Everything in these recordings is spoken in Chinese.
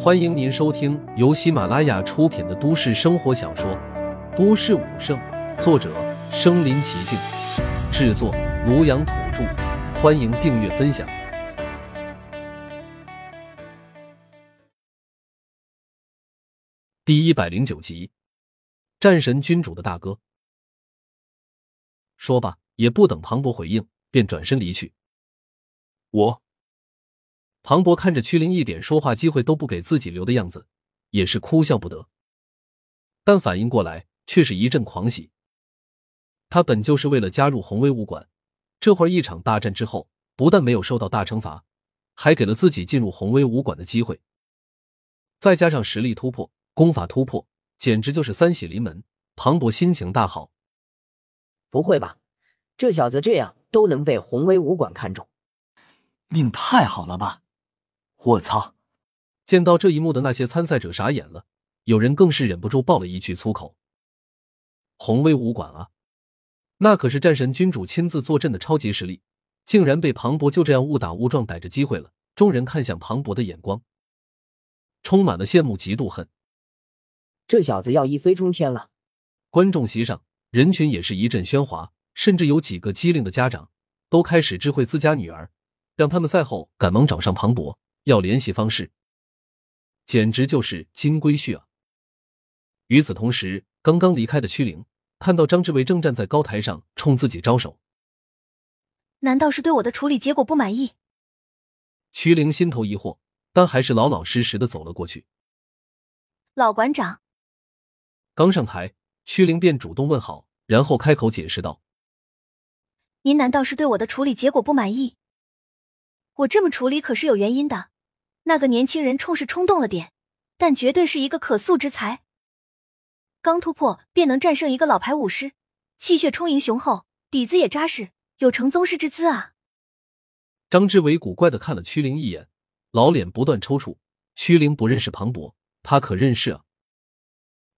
欢迎您收听由喜马拉雅出品的都市生活小说《都市武圣》，作者：身临其境，制作：庐阳土著。欢迎订阅分享。第一百零九集，战神君主的大哥。说罢，也不等庞博回应，便转身离去。我。庞博看着屈灵一点说话机会都不给自己留的样子，也是哭笑不得。但反应过来，却是一阵狂喜。他本就是为了加入红威武馆，这会儿一场大战之后，不但没有受到大惩罚，还给了自己进入红威武馆的机会。再加上实力突破、功法突破，简直就是三喜临门。庞博心情大好。不会吧，这小子这样都能被红威武馆看中，命太好了吧！我操！见到这一幕的那些参赛者傻眼了，有人更是忍不住爆了一句粗口：“红威武馆啊，那可是战神君主亲自坐镇的超级实力，竟然被庞博就这样误打误撞逮着机会了。”众人看向庞博的眼光，充满了羡慕、嫉妒、恨。这小子要一飞冲天了！观众席上，人群也是一阵喧哗，甚至有几个机灵的家长都开始知会自家女儿，让他们赛后赶忙找上庞博。要联系方式，简直就是金龟婿啊！与此同时，刚刚离开的屈灵看到张志伟正站在高台上冲自己招手，难道是对我的处理结果不满意？屈灵心头疑惑，但还是老老实实的走了过去。老馆长，刚上台，屈灵便主动问好，然后开口解释道：“您难道是对我的处理结果不满意？我这么处理可是有原因的。”那个年轻人冲是冲动了点，但绝对是一个可塑之才。刚突破便能战胜一个老牌武师，气血充盈雄厚，底子也扎实，有成宗师之姿啊！张志伟古怪的看了屈灵一眼，老脸不断抽搐。屈灵不认识庞博，他可认识啊！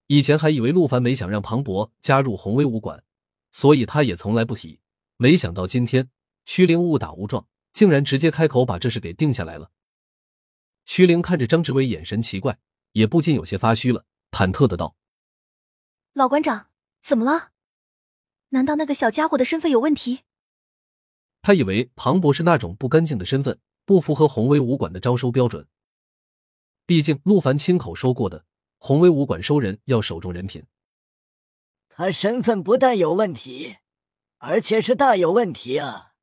以前还以为陆凡没想让庞博加入红威武馆，所以他也从来不提。没想到今天屈灵误打误撞，竟然直接开口把这事给定下来了。屈灵看着张志伟，眼神奇怪，也不禁有些发虚了，忐忑的道：“老馆长，怎么了？难道那个小家伙的身份有问题？”他以为庞博是那种不干净的身份，不符合宏威武馆的招收标准。毕竟陆凡亲口说过的，宏威武馆收人要首重人品。他身份不但有问题，而且是大有问题啊！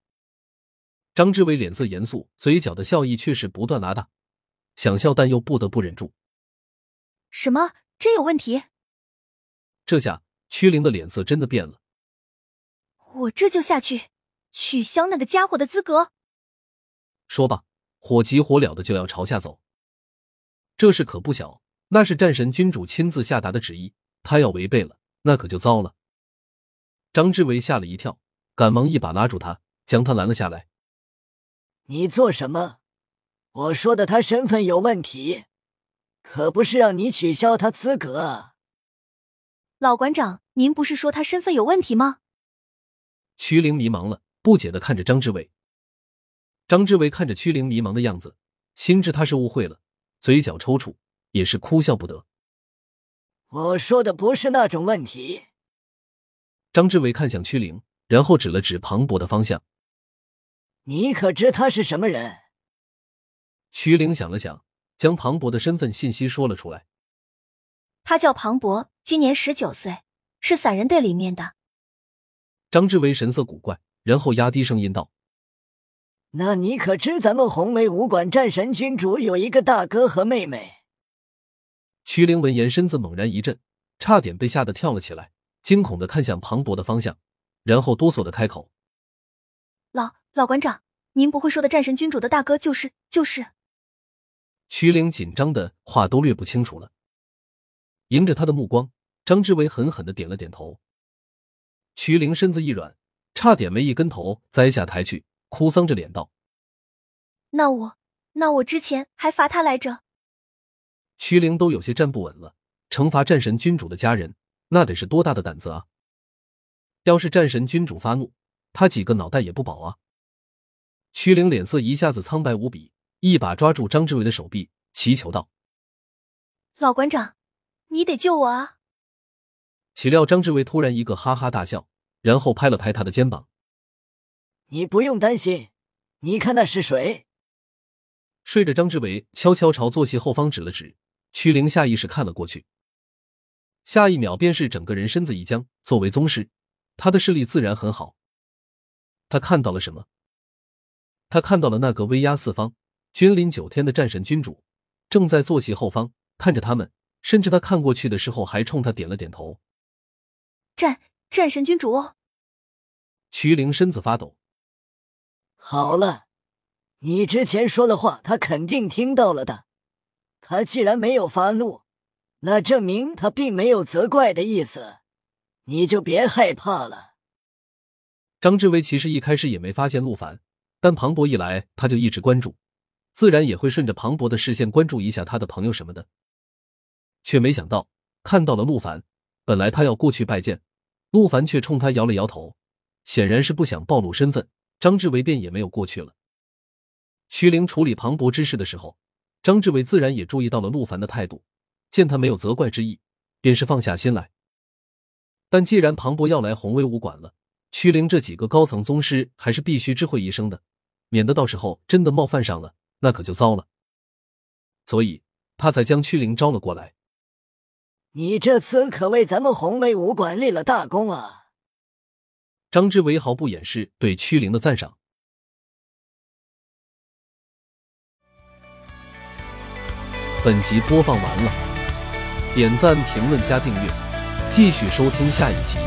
张志伟脸色严肃，嘴角的笑意却是不断拉大。想笑，但又不得不忍住。什么？真有问题？这下屈灵的脸色真的变了。我这就下去取消那个家伙的资格。说罢，火急火燎的就要朝下走。这事可不小，那是战神君主亲自下达的旨意，他要违背了，那可就糟了。张志伟吓了一跳，赶忙一把拉住他，将他拦了下来。你做什么？我说的他身份有问题，可不是让你取消他资格啊！老馆长，您不是说他身份有问题吗？曲灵迷茫了，不解的看着张志伟。张志伟看着曲灵迷茫的样子，心知他是误会了，嘴角抽搐，也是哭笑不得。我说的不是那种问题。张志伟看向曲灵，然后指了指庞博的方向。你可知他是什么人？徐玲想了想，将庞博的身份信息说了出来。他叫庞博，今年十九岁，是散人队里面的。张志伟神色古怪，然后压低声音道：“那你可知咱们红梅武馆战神君主有一个大哥和妹妹？”徐玲闻言，身子猛然一震，差点被吓得跳了起来，惊恐的看向庞博的方向，然后哆嗦的开口：“老老馆长，您不会说的战神君主的大哥就是就是？”徐玲紧张的话都略不清楚了，迎着他的目光，张之伟狠狠的点了点头。徐玲身子一软，差点没一跟头栽下台去，哭丧着脸道：“那我，那我之前还罚他来着。”徐玲都有些站不稳了，惩罚战神君主的家人，那得是多大的胆子啊！要是战神君主发怒，他几个脑袋也不保啊！徐玲脸色一下子苍白无比。一把抓住张志伟的手臂，祈求道：“老馆长，你得救我啊！”岂料张志伟突然一个哈哈大笑，然后拍了拍他的肩膀：“你不用担心，你看那是谁？”睡着，张志伟悄悄朝坐席后方指了指，曲灵下意识看了过去，下一秒便是整个人身子一僵。作为宗师，他的视力自然很好。他看到了什么？他看到了那个威压四方、君临九天的战神君主，正在坐席后方看着他们，甚至他看过去的时候还冲他点了点头。战战神君主哦！曲灵身子发抖。好了，你之前说的话，他肯定听到了的。他既然没有发怒，那证明他并没有责怪的意思。你就别害怕了。张志威其实一开始也没发现陆凡，但庞博一来，他就一直关注，自然也会顺着庞博的视线关注一下他的朋友什么的。却没想到看到了陆凡，本来他要过去拜见。陆凡却冲他摇了摇头，显然是不想暴露身份。张志伟便也没有过去了。徐凌处理庞博之事的时候，张志伟自然也注意到了陆凡的态度，见他没有责怪之意，便是放下心来。但既然庞博要来红威武馆了，徐凌这几个高层宗师还是必须知会一声的，免得到时候真的冒犯上了，那可就糟了。所以他才将屈灵招了过来。你这次可为咱们红梅武馆立了大功啊！张之维毫不掩饰对屈灵的赞赏。本集播放完了，点赞、评论、加订阅，继续收听下一集。